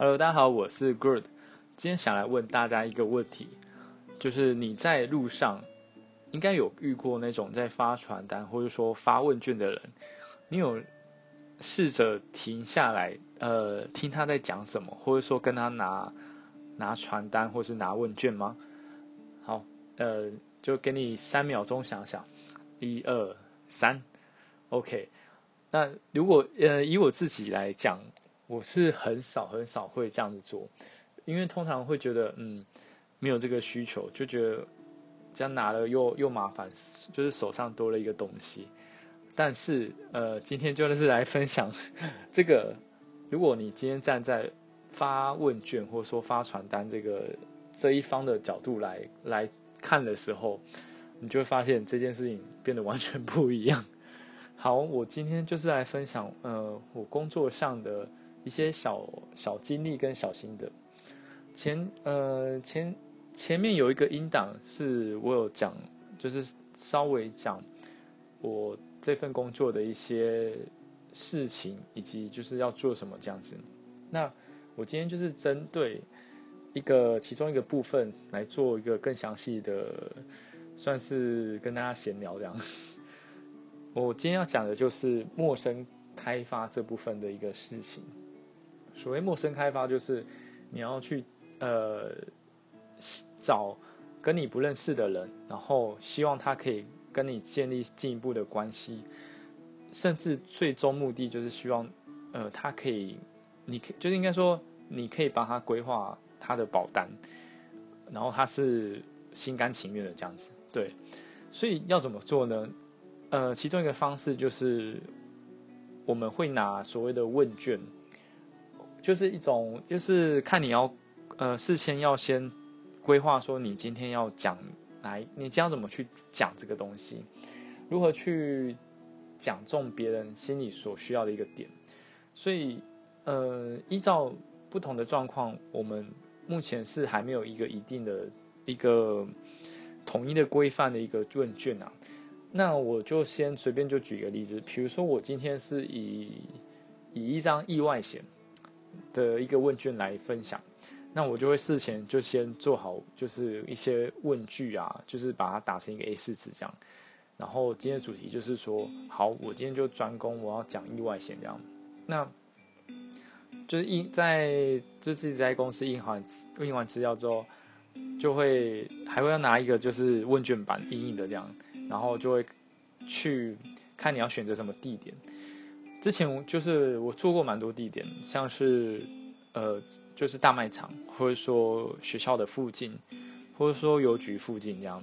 Hello，大家好，我是 Good。今天想来问大家一个问题，就是你在路上应该有遇过那种在发传单或者说发问卷的人，你有试着停下来，呃，听他在讲什么，或者说跟他拿拿传单或是拿问卷吗？好，呃，就给你三秒钟想想，一二三，OK。那如果呃以我自己来讲。我是很少很少会这样子做，因为通常会觉得嗯没有这个需求，就觉得这样拿了又又麻烦，就是手上多了一个东西。但是呃今天就是来分享这个，如果你今天站在发问卷或者说发传单这个这一方的角度来来看的时候，你就会发现这件事情变得完全不一样。好，我今天就是来分享呃我工作上的。一些小小经历跟小心得，前呃前前面有一个音档是我有讲，就是稍微讲我这份工作的一些事情，以及就是要做什么这样子。那我今天就是针对一个其中一个部分来做一个更详细的，算是跟大家闲聊这样。我今天要讲的就是陌生开发这部分的一个事情。所谓陌生开发，就是你要去呃找跟你不认识的人，然后希望他可以跟你建立进一步的关系，甚至最终目的就是希望呃他可以，你可就是应该说你可以帮他规划他的保单，然后他是心甘情愿的这样子。对，所以要怎么做呢？呃，其中一个方式就是我们会拿所谓的问卷。就是一种，就是看你要，呃，事先要先规划，说你今天要讲来，你将怎么去讲这个东西，如何去讲中别人心里所需要的一个点。所以，呃，依照不同的状况，我们目前是还没有一个一定的一个统一的规范的一个问卷啊。那我就先随便就举一个例子，比如说我今天是以以一张意外险。的一个问卷来分享，那我就会事前就先做好，就是一些问句啊，就是把它打成一个 A 四纸这样。然后今天的主题就是说，好，我今天就专攻我要讲意外险这样。那就是印在就自己在公司印完印完资料之后，就会还会要拿一个就是问卷板印印的这样，然后就会去看你要选择什么地点。之前就是我做过蛮多地点，像是呃，就是大卖场，或者说学校的附近，或者说邮局附近这样，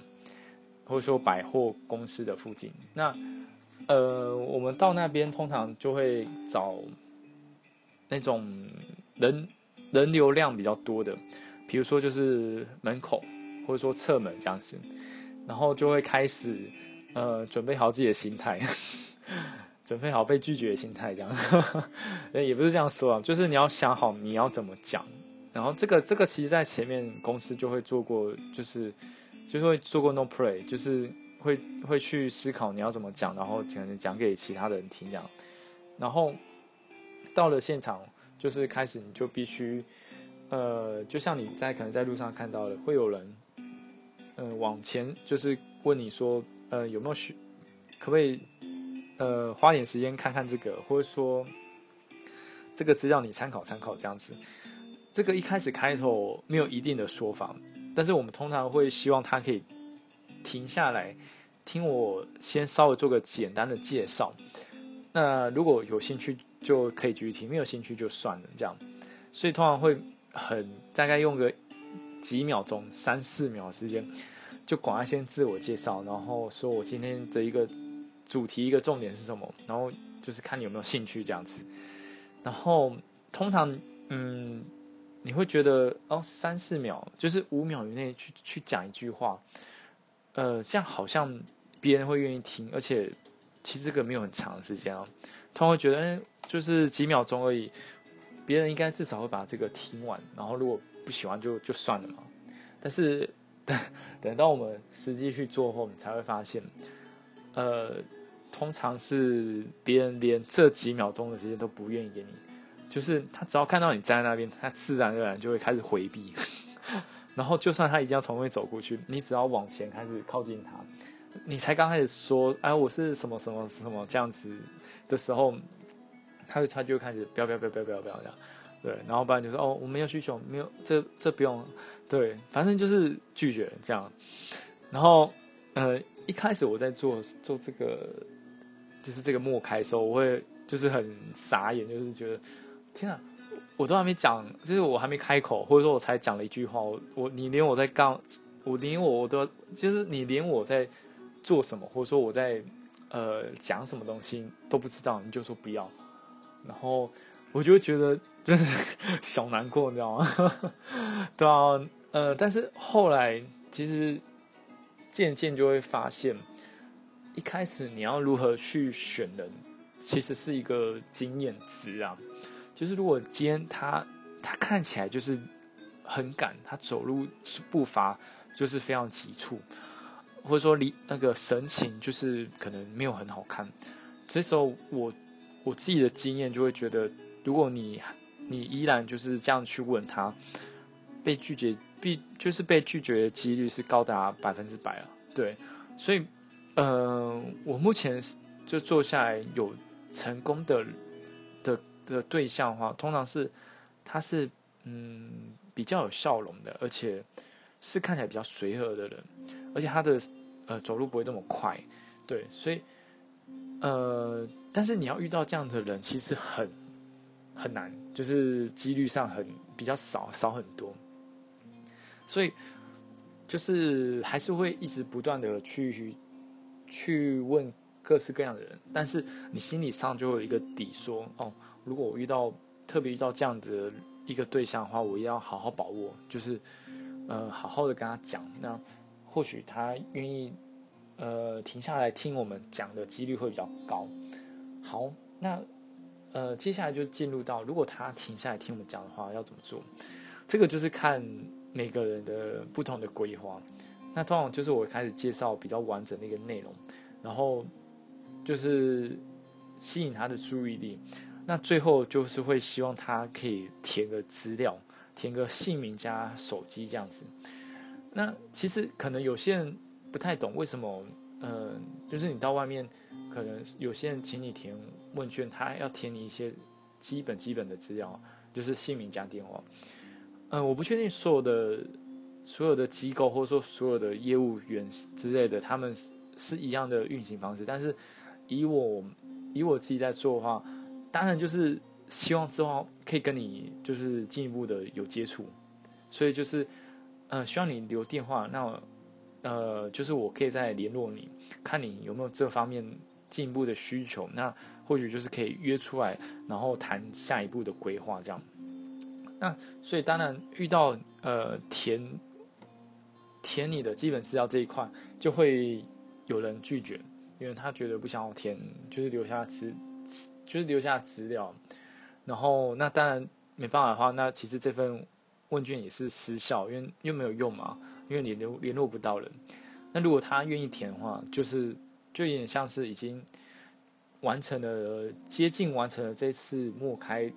或者说百货公司的附近。那呃，我们到那边通常就会找那种人人流量比较多的，比如说就是门口，或者说侧门这样子，然后就会开始呃，准备好自己的心态。准备好被拒绝的心态，这样，也不是这样说啊，就是你要想好你要怎么讲，然后这个这个其实在前面公司就会做过，就是就是会做过 no play，就是会会去思考你要怎么讲，然后可能讲给其他的人听这样，然后到了现场就是开始你就必须，呃，就像你在可能在路上看到的，会有人，嗯，往前就是问你说，呃，有没有需，可不可以？呃，花点时间看看这个，或者说这个资料你参考参考这样子。这个一开始开头没有一定的说法，但是我们通常会希望他可以停下来听我先稍微做个简单的介绍。那如果有兴趣就可以继续听，没有兴趣就算了这样。所以通常会很大概用个几秒钟，三四秒时间，就管他先自我介绍，然后说我今天的一个。主题一个重点是什么？然后就是看你有没有兴趣这样子。然后通常，嗯，你会觉得哦，三四秒就是五秒以内去去讲一句话，呃，这样好像别人会愿意听，而且其实这个没有很长时间啊。他会觉得，嗯，就是几秒钟而已，别人应该至少会把这个听完。然后如果不喜欢就就算了嘛。但是等等到我们实际去做后，你才会发现。呃，通常是别人连这几秒钟的时间都不愿意给你，就是他只要看到你站在那边，他自然而然就会开始回避。然后就算他一定要从后面走过去，你只要往前开始靠近他，你才刚开始说哎我是什么什么什么这样子的时候，他就他就开始不要不要不要不要不要这样，对，然后不然就说哦我没有需求，没有这这不用，对，反正就是拒绝这样。然后呃一开始我在做做这个就是这个默开的时候，我会就是很傻眼，就是觉得天啊。我都还没讲，就是我还没开口，或者说我才讲了一句话，我我你连我在刚，我连我我都就是你连我在做什么，或者说我在呃讲什么东西都不知道，你就说不要，然后我就觉得真的小难过，你知道吗？对啊，呃，但是后来其实渐渐就会发现，一开始你要如何去选人，其实是一个经验值啊。就是如果今天他他看起来就是很赶，他走路步伐就是非常急促，或者说离那个神情就是可能没有很好看，这时候我我自己的经验就会觉得，如果你你依然就是这样去问他，被拒绝必就是被拒绝的几率是高达百分之百啊，对，所以呃，我目前就坐下来有成功的的。的对象的话，通常是他是嗯比较有笑容的，而且是看起来比较随和的人，而且他的呃走路不会这么快，对，所以呃，但是你要遇到这样的人，其实很很难，就是几率上很比较少，少很多，所以就是还是会一直不断的去去问各式各样的人，但是你心理上就有一个底，说哦。如果我遇到特别遇到这样子一个对象的话，我要好好把握，就是呃好好的跟他讲，那或许他愿意呃停下来听我们讲的几率会比较高。好，那呃接下来就进入到如果他停下来听我们讲的话，要怎么做？这个就是看每个人的不同的规划。那通常就是我开始介绍比较完整的一个内容，然后就是吸引他的注意力。那最后就是会希望他可以填个资料，填个姓名加手机这样子。那其实可能有些人不太懂为什么，嗯，就是你到外面，可能有些人请你填问卷，他要填你一些基本基本的资料，就是姓名加电话。嗯，我不确定所有的所有的机构或者说所有的业务员之类的，他们是一样的运行方式。但是以我以我自己在做的话。当然就是希望之后可以跟你就是进一步的有接触，所以就是，呃，希望你留电话，那呃，就是我可以再联络你，看你有没有这方面进一步的需求，那或许就是可以约出来，然后谈下一步的规划这样。那所以当然遇到呃填填你的基本资料这一块，就会有人拒绝，因为他觉得不想要填，就是留下资。就是留下资料，然后那当然没办法的话，那其实这份问卷也是失效，因为又没有用嘛，因为你联联络不到人。那如果他愿意填的话，就是就有点像是已经完成了接近完成了这次默开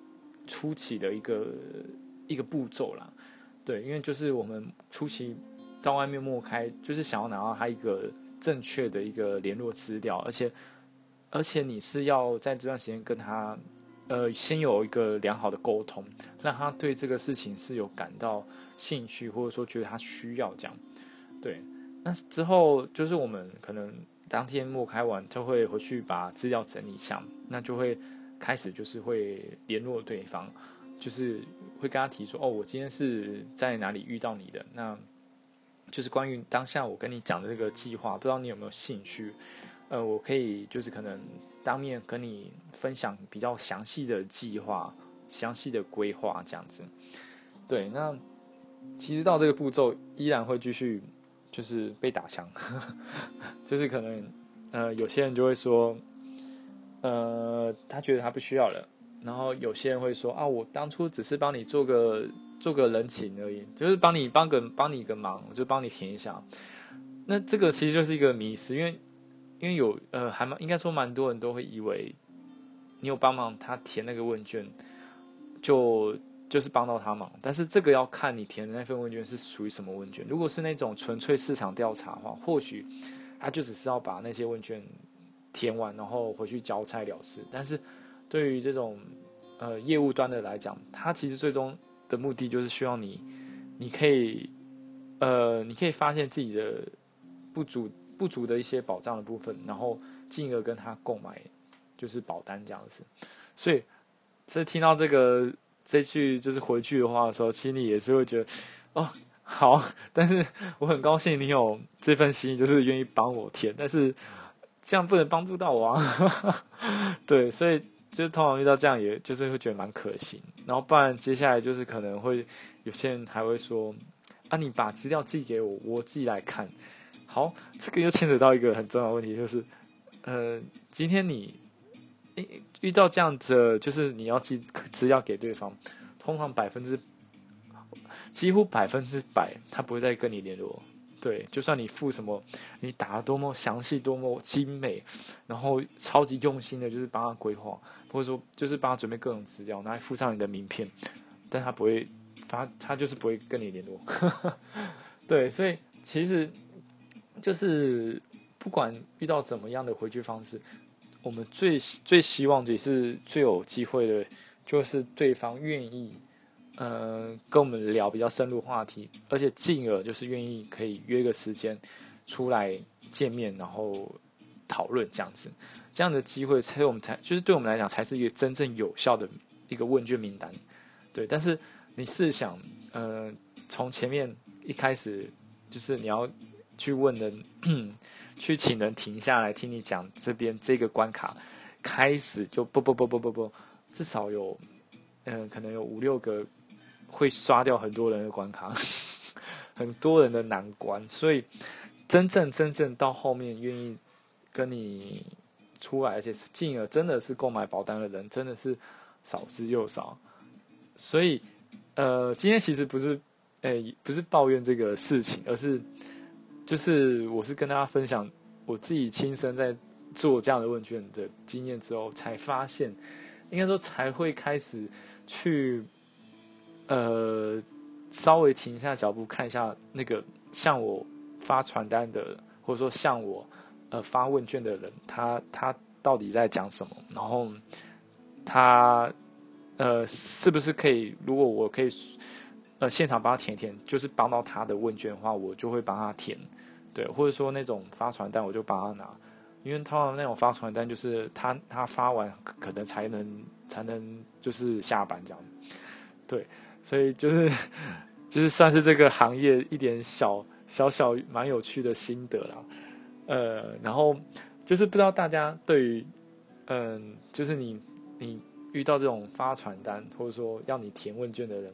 初期的一个一个步骤啦。对，因为就是我们初期到外面默开，就是想要拿到他一个正确的一个联络资料，而且。而且你是要在这段时间跟他，呃，先有一个良好的沟通，让他对这个事情是有感到兴趣，或者说觉得他需要这样。对，那之后就是我们可能当天默开完就会回去把资料整理一下，那就会开始就是会联络对方，就是会跟他提说，哦，我今天是在哪里遇到你的，那就是关于当下我跟你讲的这个计划，不知道你有没有兴趣。呃，我可以就是可能当面跟你分享比较详细的计划、详细的规划这样子。对，那其实到这个步骤依然会继续，就是被打枪，就是可能呃有些人就会说，呃他觉得他不需要了，然后有些人会说啊我当初只是帮你做个做个人情而已，就是帮你帮个帮你一个忙，就帮你填一下。那这个其实就是一个迷思，因为。因为有呃，还蛮应该说蛮多人都会以为你有帮忙他填那个问卷，就就是帮到他忙。但是这个要看你填的那份问卷是属于什么问卷。如果是那种纯粹市场调查的话，或许他就只是要把那些问卷填完，然后回去交差了事。但是对于这种呃业务端的来讲，他其实最终的目的就是希望你，你可以呃你可以发现自己的不足不足的一些保障的部分，然后进而跟他购买就是保单这样子。所以，所以听到这个这句就是回去的话的时候，心里也是会觉得哦好，但是我很高兴你有这份心，就是愿意帮我填，但是这样不能帮助到我啊。对，所以。就是通常遇到这样，也就是会觉得蛮可惜。然后不然接下来就是可能会有些人还会说：“啊，你把资料寄给我，我自己来看。”好，这个又牵扯到一个很重要的问题，就是呃，今天你遇到这样的，就是你要寄资料给对方，通常百分之几乎百分之百，他不会再跟你联络。对，就算你付什么，你打的多么详细、多么精美，然后超级用心的，就是帮他规划，或者说就是帮他准备各种资料，然后附上你的名片，但他不会他，他就是不会跟你联络。对，所以其实就是不管遇到怎么样的回去方式，我们最最希望也是最有机会的，就是对方愿意。呃，跟我们聊比较深入话题，而且进而就是愿意可以约个时间出来见面，然后讨论这样子，这样的机会才我们才就是对我们来讲才是一个真正有效的一个问卷名单，对。但是你试想，呃，从前面一开始就是你要去问人，去请人停下来听你讲这边这个关卡，开始就不不不不不不，至少有嗯，可能有五六个。会刷掉很多人的关卡，很多人的难关，所以真正真正到后面愿意跟你出来，而且是进而真的是购买保单的人，真的是少之又少。所以，呃，今天其实不是，诶，不是抱怨这个事情，而是就是我是跟大家分享我自己亲身在做这样的问卷的经验之后，才发现，应该说才会开始去。呃，稍微停下脚步看一下那个向我发传单的，或者说向我呃发问卷的人，他他到底在讲什么？然后他呃是不是可以？如果我可以呃现场帮他填一填，就是帮到他的问卷的话，我就会帮他填。对，或者说那种发传单，我就帮他拿，因为他那种发传单就是他他发完可能才能才能就是下班这样，对。所以就是，就是算是这个行业一点小小小蛮有趣的心得啦，呃，然后就是不知道大家对于，嗯，就是你你遇到这种发传单或者说要你填问卷的人，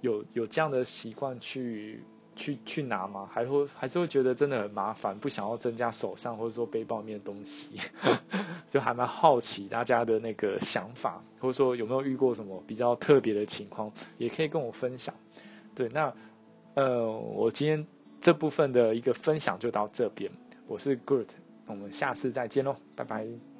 有有这样的习惯去。去去拿吗？还会还是会觉得真的很麻烦，不想要增加手上或者说背包里面的东西，就还蛮好奇大家的那个想法，或者说有没有遇过什么比较特别的情况，也可以跟我分享。对，那呃，我今天这部分的一个分享就到这边，我是 Good，我们下次再见喽，拜拜。